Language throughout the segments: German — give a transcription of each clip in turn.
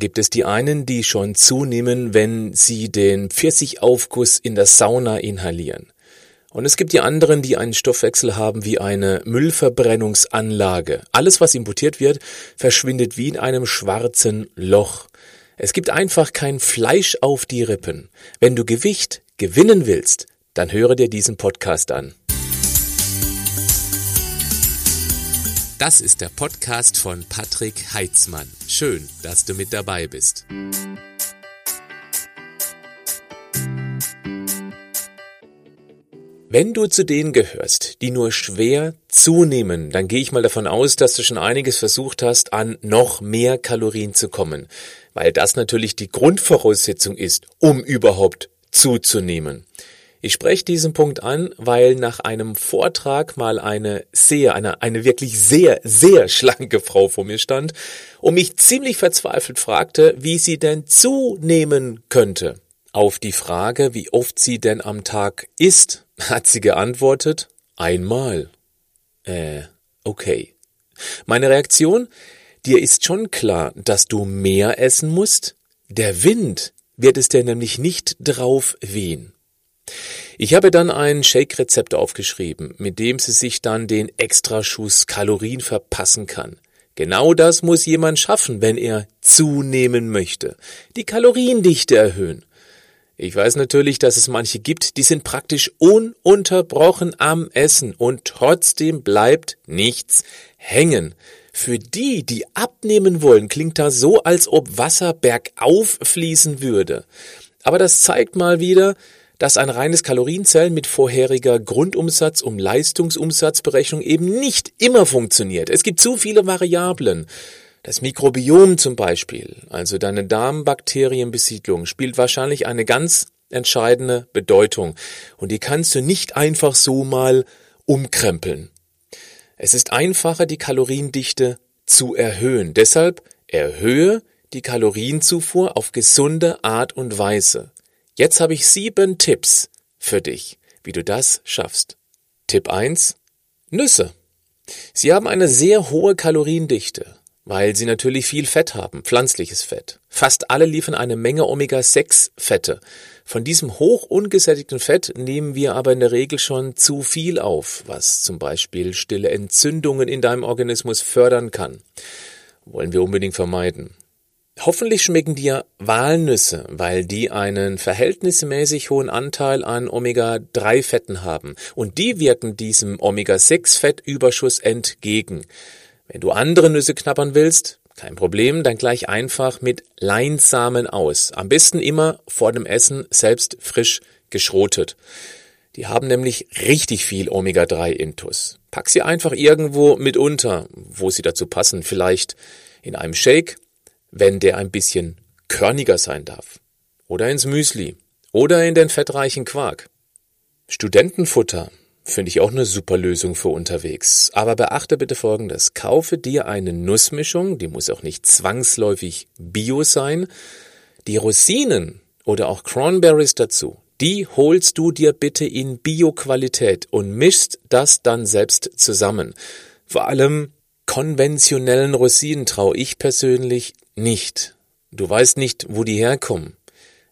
gibt es die einen, die schon zunehmen, wenn sie den Pfirsichaufguss in der Sauna inhalieren. Und es gibt die anderen, die einen Stoffwechsel haben wie eine Müllverbrennungsanlage. Alles, was importiert wird, verschwindet wie in einem schwarzen Loch. Es gibt einfach kein Fleisch auf die Rippen. Wenn du Gewicht gewinnen willst, dann höre dir diesen Podcast an. Das ist der Podcast von Patrick Heitzmann. Schön, dass du mit dabei bist. Wenn du zu denen gehörst, die nur schwer zunehmen, dann gehe ich mal davon aus, dass du schon einiges versucht hast, an noch mehr Kalorien zu kommen, weil das natürlich die Grundvoraussetzung ist, um überhaupt zuzunehmen. Ich spreche diesen Punkt an, weil nach einem Vortrag mal eine sehr, eine, eine wirklich sehr, sehr schlanke Frau vor mir stand und mich ziemlich verzweifelt fragte, wie sie denn zunehmen könnte. Auf die Frage, wie oft sie denn am Tag isst, hat sie geantwortet, einmal. Äh, okay. Meine Reaktion? Dir ist schon klar, dass du mehr essen musst? Der Wind wird es dir nämlich nicht drauf wehen. Ich habe dann ein Shake-Rezept aufgeschrieben, mit dem sie sich dann den Extraschuss Kalorien verpassen kann. Genau das muss jemand schaffen, wenn er zunehmen möchte. Die Kaloriendichte erhöhen. Ich weiß natürlich, dass es manche gibt, die sind praktisch ununterbrochen am Essen und trotzdem bleibt nichts hängen. Für die, die abnehmen wollen, klingt das so, als ob Wasser bergauf fließen würde. Aber das zeigt mal wieder, dass ein reines Kalorienzellen mit vorheriger Grundumsatz- um Leistungsumsatzberechnung eben nicht immer funktioniert. Es gibt zu viele Variablen. Das Mikrobiom zum Beispiel, also deine Darmbakterienbesiedlung, spielt wahrscheinlich eine ganz entscheidende Bedeutung. Und die kannst du nicht einfach so mal umkrempeln. Es ist einfacher, die Kaloriendichte zu erhöhen. Deshalb erhöhe die Kalorienzufuhr auf gesunde Art und Weise. Jetzt habe ich sieben Tipps für dich, wie du das schaffst. Tipp 1. Nüsse. Sie haben eine sehr hohe Kaloriendichte, weil sie natürlich viel Fett haben, pflanzliches Fett. Fast alle liefern eine Menge Omega-6-Fette. Von diesem hoch ungesättigten Fett nehmen wir aber in der Regel schon zu viel auf, was zum Beispiel stille Entzündungen in deinem Organismus fördern kann. Wollen wir unbedingt vermeiden. Hoffentlich schmecken dir Walnüsse, weil die einen verhältnismäßig hohen Anteil an Omega-3-Fetten haben und die wirken diesem Omega-6-Fettüberschuss entgegen. Wenn du andere Nüsse knabbern willst, kein Problem, dann gleich einfach mit Leinsamen aus. Am besten immer vor dem Essen selbst frisch geschrotet. Die haben nämlich richtig viel Omega-3-Intus. Pack sie einfach irgendwo mit unter, wo sie dazu passen. Vielleicht in einem Shake wenn der ein bisschen körniger sein darf. Oder ins Müsli. Oder in den fettreichen Quark. Studentenfutter finde ich auch eine super Lösung für unterwegs. Aber beachte bitte Folgendes. Kaufe dir eine Nussmischung, die muss auch nicht zwangsläufig Bio sein. Die Rosinen oder auch Cranberries dazu, die holst du dir bitte in Bio-Qualität und mischst das dann selbst zusammen. Vor allem konventionellen Rosinen traue ich persönlich nicht. Du weißt nicht, wo die herkommen.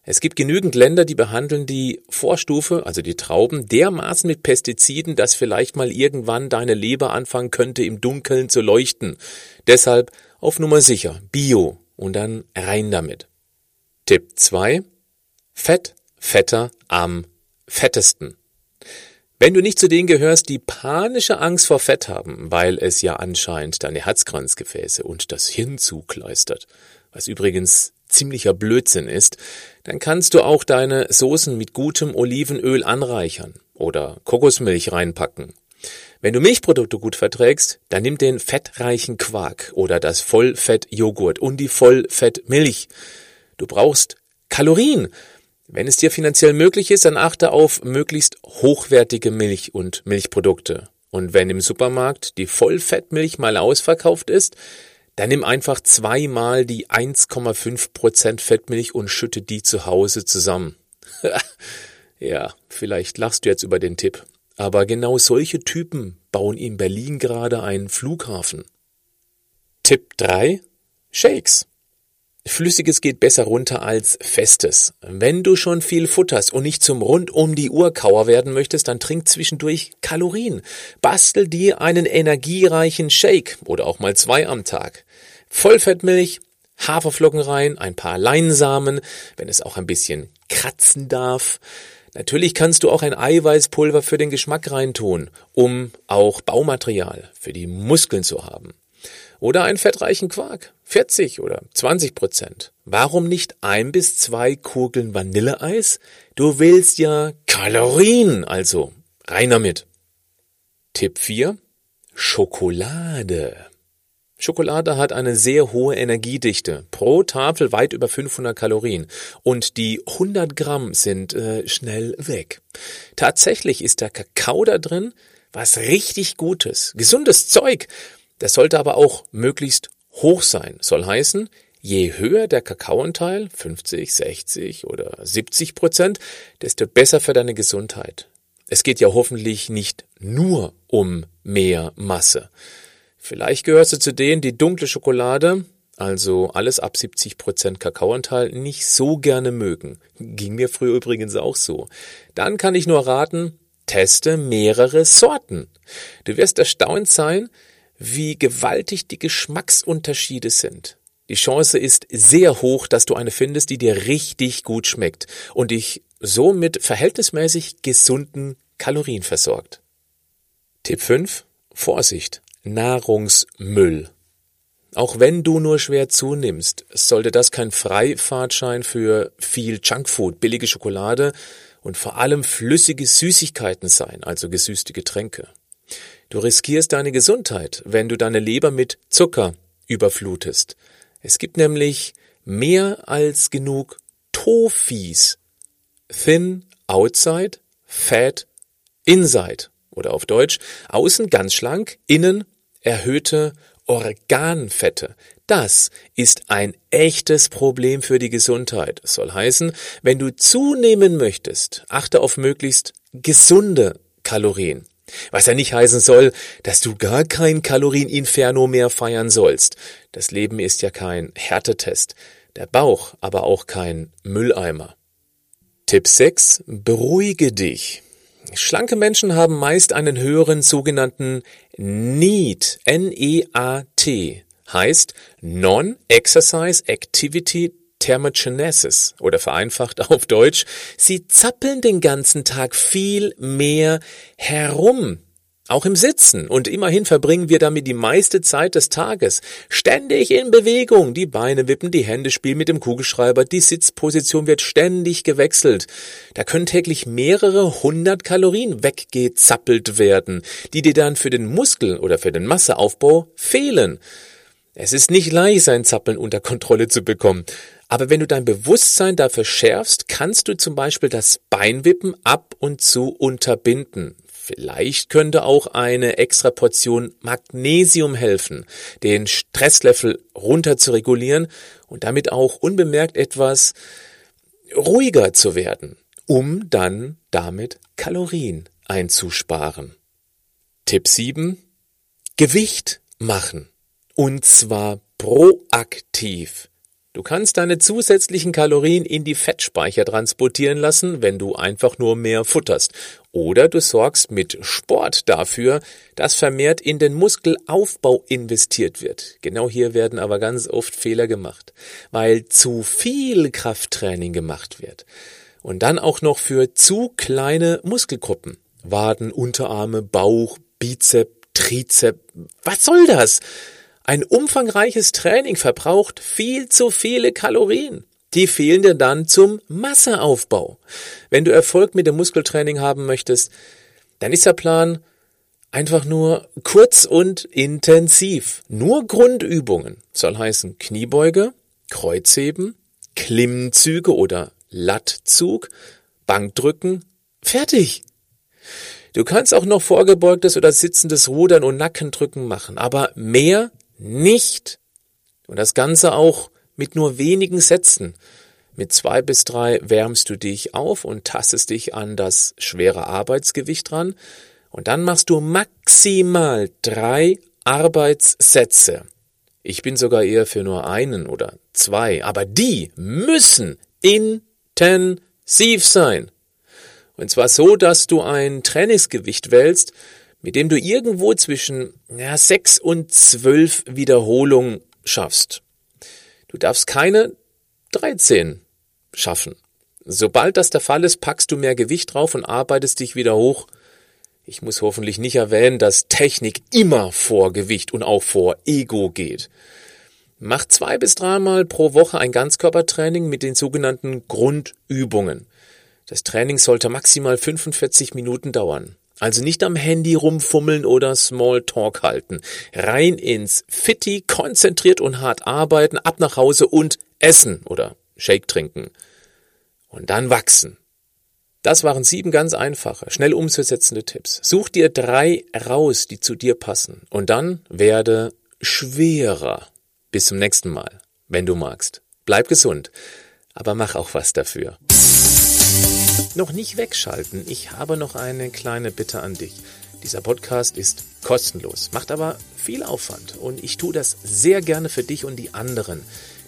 Es gibt genügend Länder, die behandeln die Vorstufe, also die Trauben, dermaßen mit Pestiziden, dass vielleicht mal irgendwann deine Leber anfangen könnte, im Dunkeln zu leuchten. Deshalb auf Nummer sicher, Bio und dann rein damit. Tipp 2. Fett, fetter am fettesten. Wenn du nicht zu denen gehörst, die panische Angst vor Fett haben, weil es ja anscheinend deine Herzkranzgefäße und das Hirn zukleistert, was übrigens ziemlicher Blödsinn ist, dann kannst du auch deine Soßen mit gutem Olivenöl anreichern oder Kokosmilch reinpacken. Wenn du Milchprodukte gut verträgst, dann nimm den fettreichen Quark oder das Vollfettjoghurt und die Vollfettmilch. Du brauchst Kalorien wenn es dir finanziell möglich ist, dann achte auf möglichst hochwertige Milch und Milchprodukte. Und wenn im Supermarkt die Vollfettmilch mal ausverkauft ist, dann nimm einfach zweimal die 1,5% Fettmilch und schütte die zu Hause zusammen. ja, vielleicht lachst du jetzt über den Tipp. Aber genau solche Typen bauen in Berlin gerade einen Flughafen. Tipp 3. Shakes. Flüssiges geht besser runter als Festes. Wenn du schon viel futterst und nicht zum rund um die Uhr Kauer werden möchtest, dann trink zwischendurch Kalorien. Bastel dir einen energiereichen Shake oder auch mal zwei am Tag. Vollfettmilch, Haferflocken rein, ein paar Leinsamen, wenn es auch ein bisschen kratzen darf. Natürlich kannst du auch ein Eiweißpulver für den Geschmack reintun, um auch Baumaterial für die Muskeln zu haben. Oder einen fettreichen Quark. 40 oder 20 Prozent. Warum nicht ein bis zwei Kugeln Vanilleeis? Du willst ja Kalorien, also rein damit. Tipp 4. Schokolade. Schokolade hat eine sehr hohe Energiedichte, pro Tafel weit über 500 Kalorien und die 100 Gramm sind äh, schnell weg. Tatsächlich ist der Kakao da drin was richtig Gutes, gesundes Zeug, das sollte aber auch möglichst hoch sein. Soll heißen, je höher der Kakaoanteil, 50, 60 oder 70 Prozent, desto besser für deine Gesundheit. Es geht ja hoffentlich nicht nur um mehr Masse. Vielleicht gehörst du zu denen, die dunkle Schokolade, also alles ab 70 Prozent Kakaoanteil, nicht so gerne mögen. Ging mir früher übrigens auch so. Dann kann ich nur raten, teste mehrere Sorten. Du wirst erstaunt sein, wie gewaltig die Geschmacksunterschiede sind. Die Chance ist sehr hoch, dass du eine findest, die dir richtig gut schmeckt und dich so mit verhältnismäßig gesunden Kalorien versorgt. Tipp 5. Vorsicht. Nahrungsmüll. Auch wenn du nur schwer zunimmst, sollte das kein Freifahrtschein für viel Junkfood, billige Schokolade und vor allem flüssige Süßigkeiten sein, also gesüßte Getränke. Du riskierst deine Gesundheit, wenn du deine Leber mit Zucker überflutest. Es gibt nämlich mehr als genug Tofis. Thin outside, fat inside. Oder auf Deutsch, außen ganz schlank, innen erhöhte Organfette. Das ist ein echtes Problem für die Gesundheit. Das soll heißen, wenn du zunehmen möchtest, achte auf möglichst gesunde Kalorien. Was ja nicht heißen soll, dass du gar kein Kalorieninferno mehr feiern sollst. Das Leben ist ja kein Härtetest, der Bauch aber auch kein Mülleimer. Tipp 6. Beruhige dich. Schlanke Menschen haben meist einen höheren sogenannten NEAT, N-E-A-T, heißt Non-Exercise Activity Thermogenesis oder vereinfacht auf Deutsch, sie zappeln den ganzen Tag viel mehr herum. Auch im Sitzen. Und immerhin verbringen wir damit die meiste Zeit des Tages. Ständig in Bewegung. Die Beine wippen, die Hände spielen mit dem Kugelschreiber, die Sitzposition wird ständig gewechselt. Da können täglich mehrere hundert Kalorien weggezappelt werden, die dir dann für den Muskel oder für den Masseaufbau fehlen. Es ist nicht leicht, sein Zappeln unter Kontrolle zu bekommen. Aber wenn du dein Bewusstsein dafür schärfst, kannst du zum Beispiel das Beinwippen ab und zu unterbinden. Vielleicht könnte auch eine extra Portion Magnesium helfen, den Stresslevel runter zu regulieren und damit auch unbemerkt etwas ruhiger zu werden, um dann damit Kalorien einzusparen. Tipp 7. Gewicht machen. Und zwar proaktiv. Du kannst deine zusätzlichen Kalorien in die Fettspeicher transportieren lassen, wenn du einfach nur mehr futterst. Oder du sorgst mit Sport dafür, dass vermehrt in den Muskelaufbau investiert wird. Genau hier werden aber ganz oft Fehler gemacht, weil zu viel Krafttraining gemacht wird. Und dann auch noch für zu kleine Muskelgruppen. Waden, Unterarme, Bauch, Bizep, Trizep. Was soll das? Ein umfangreiches Training verbraucht viel zu viele Kalorien. Die fehlen dir dann zum Masseaufbau. Wenn du Erfolg mit dem Muskeltraining haben möchtest, dann ist der Plan einfach nur kurz und intensiv. Nur Grundübungen soll heißen Kniebeuge, Kreuzheben, Klimmzüge oder Lattzug, Bankdrücken, fertig. Du kannst auch noch vorgebeugtes oder sitzendes Rudern und Nackendrücken machen, aber mehr nicht. Und das Ganze auch mit nur wenigen Sätzen. Mit zwei bis drei wärmst du dich auf und tastest dich an das schwere Arbeitsgewicht ran. Und dann machst du maximal drei Arbeitssätze. Ich bin sogar eher für nur einen oder zwei, aber die müssen intensiv sein. Und zwar so, dass du ein Trainingsgewicht wählst, mit dem du irgendwo zwischen ja, sechs und zwölf Wiederholungen schaffst. Du darfst keine 13 schaffen. Sobald das der Fall ist, packst du mehr Gewicht drauf und arbeitest dich wieder hoch. Ich muss hoffentlich nicht erwähnen, dass Technik immer vor Gewicht und auch vor Ego geht. Mach zwei bis dreimal pro Woche ein Ganzkörpertraining mit den sogenannten Grundübungen. Das Training sollte maximal 45 Minuten dauern. Also nicht am Handy rumfummeln oder Smalltalk halten. Rein ins Fitti, konzentriert und hart arbeiten, ab nach Hause und essen oder Shake trinken. Und dann wachsen. Das waren sieben ganz einfache, schnell umzusetzende Tipps. Such dir drei raus, die zu dir passen. Und dann werde schwerer. Bis zum nächsten Mal, wenn du magst. Bleib gesund, aber mach auch was dafür. Noch nicht wegschalten, ich habe noch eine kleine Bitte an dich. Dieser Podcast ist kostenlos, macht aber viel Aufwand und ich tue das sehr gerne für dich und die anderen.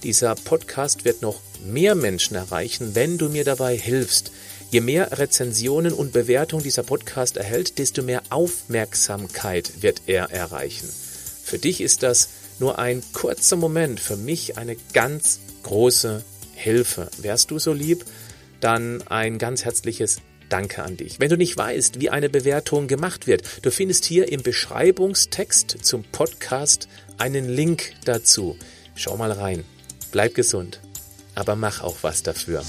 Dieser Podcast wird noch mehr Menschen erreichen, wenn du mir dabei hilfst. Je mehr Rezensionen und Bewertungen dieser Podcast erhält, desto mehr Aufmerksamkeit wird er erreichen. Für dich ist das nur ein kurzer Moment, für mich eine ganz große Hilfe. Wärst du so lieb? Dann ein ganz herzliches Danke an dich. Wenn du nicht weißt, wie eine Bewertung gemacht wird, du findest hier im Beschreibungstext zum Podcast einen Link dazu. Schau mal rein. Bleib gesund, aber mach auch was dafür.